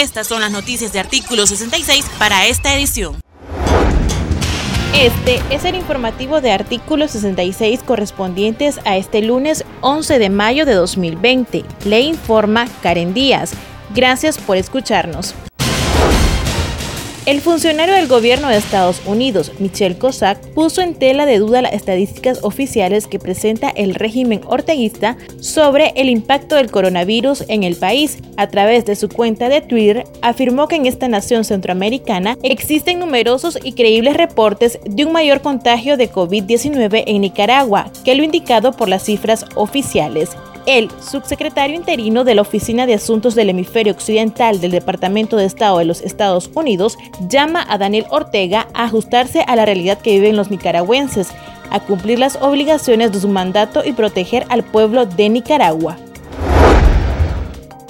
Estas son las noticias de artículo 66 para esta edición. Este es el informativo de artículo 66 correspondientes a este lunes 11 de mayo de 2020. Le informa Karen Díaz. Gracias por escucharnos. El funcionario del gobierno de Estados Unidos, Michel Cossack, puso en tela de duda las estadísticas oficiales que presenta el régimen orteguista sobre el impacto del coronavirus en el país. A través de su cuenta de Twitter, afirmó que en esta nación centroamericana existen numerosos y creíbles reportes de un mayor contagio de COVID-19 en Nicaragua que lo indicado por las cifras oficiales. El subsecretario interino de la Oficina de Asuntos del Hemisferio Occidental del Departamento de Estado de los Estados Unidos llama a Daniel Ortega a ajustarse a la realidad que viven los nicaragüenses, a cumplir las obligaciones de su mandato y proteger al pueblo de Nicaragua.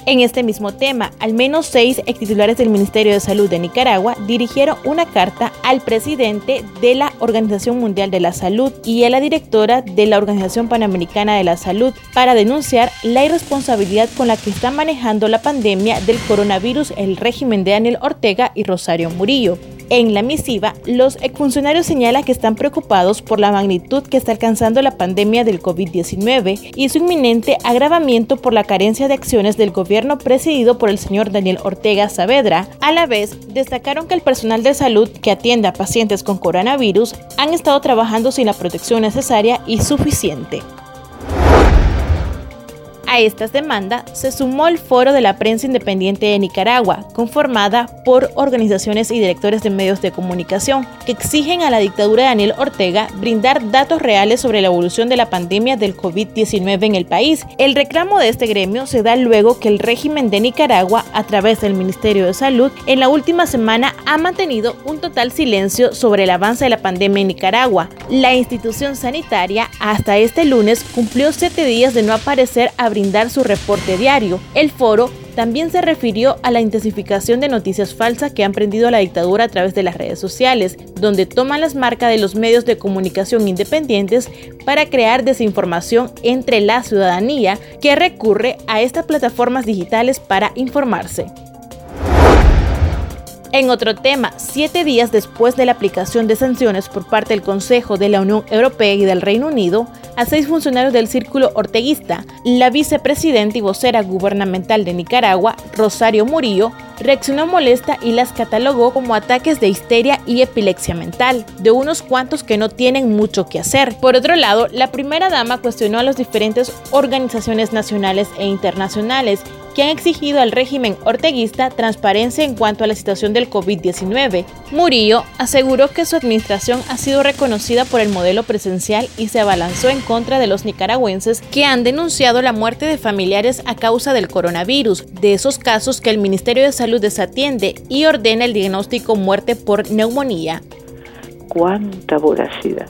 En este mismo tema, al menos seis ex titulares del Ministerio de Salud de Nicaragua dirigieron una carta al presidente de la Organización Mundial de la Salud y a la directora de la Organización Panamericana de la Salud para denunciar la irresponsabilidad con la que están manejando la pandemia del coronavirus el régimen de Daniel Ortega y Rosario Murillo. En la misiva, los exfuncionarios señalan que están preocupados por la magnitud que está alcanzando la pandemia del COVID-19 y su inminente agravamiento por la carencia de acciones del gobierno presidido por el señor Daniel Ortega Saavedra. A la vez, destacaron que el personal de salud que atiende a pacientes con coronavirus han estado trabajando sin la protección necesaria y suficiente. Estas demandas se sumó el Foro de la Prensa Independiente de Nicaragua, conformada por organizaciones y directores de medios de comunicación, que exigen a la dictadura de Daniel Ortega brindar datos reales sobre la evolución de la pandemia del COVID-19 en el país. El reclamo de este gremio se da luego que el régimen de Nicaragua, a través del Ministerio de Salud, en la última semana ha mantenido un total silencio sobre el avance de la pandemia en Nicaragua. La institución sanitaria hasta este lunes cumplió siete días de no aparecer a brindar dar su reporte diario. El foro también se refirió a la intensificación de noticias falsas que han prendido la dictadura a través de las redes sociales, donde toman las marcas de los medios de comunicación independientes para crear desinformación entre la ciudadanía que recurre a estas plataformas digitales para informarse. En otro tema, siete días después de la aplicación de sanciones por parte del Consejo de la Unión Europea y del Reino Unido a seis funcionarios del círculo orteguista, la vicepresidenta y vocera gubernamental de Nicaragua, Rosario Murillo, reaccionó molesta y las catalogó como ataques de histeria y epilepsia mental, de unos cuantos que no tienen mucho que hacer. Por otro lado, la primera dama cuestionó a las diferentes organizaciones nacionales e internacionales que han exigido al régimen orteguista transparencia en cuanto a la situación del COVID-19. Murillo aseguró que su administración ha sido reconocida por el modelo presencial y se abalanzó en contra de los nicaragüenses que han denunciado la muerte de familiares a causa del coronavirus, de esos casos que el Ministerio de Salud desatiende y ordena el diagnóstico muerte por neumonía. Cuánta voracidad,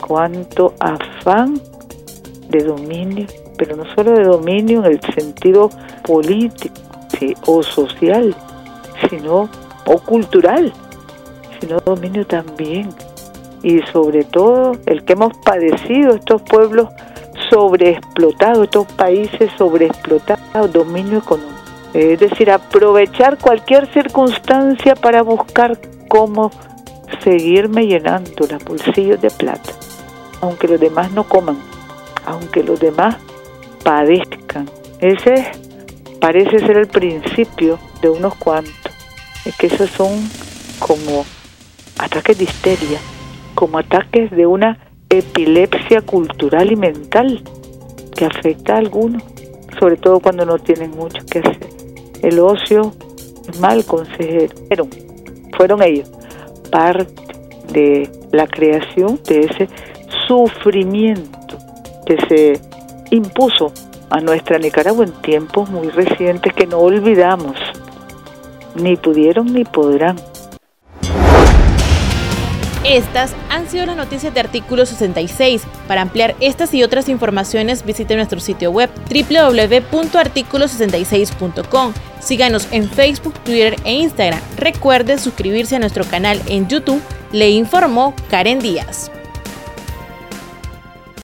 cuánto afán de dominio pero no solo de dominio en el sentido político o social, sino o cultural, sino dominio también. Y sobre todo el que hemos padecido estos pueblos sobreexplotados, estos países sobreexplotados, dominio económico. Es decir, aprovechar cualquier circunstancia para buscar cómo seguirme llenando los bolsillos de plata, aunque los demás no coman, aunque los demás padezcan. Ese parece ser el principio de unos cuantos. Es que esos son como ataques de histeria, como ataques de una epilepsia cultural y mental que afecta a algunos, sobre todo cuando no tienen mucho que hacer. El ocio es mal consejero. Fueron, fueron ellos parte de la creación de ese sufrimiento que se impuso a nuestra Nicaragua en tiempos muy recientes que no olvidamos. Ni pudieron ni podrán. Estas han sido las noticias de artículo 66. Para ampliar estas y otras informaciones visite nuestro sitio web www.articulo66.com. Síganos en Facebook, Twitter e Instagram. Recuerde suscribirse a nuestro canal en YouTube. Le informó Karen Díaz.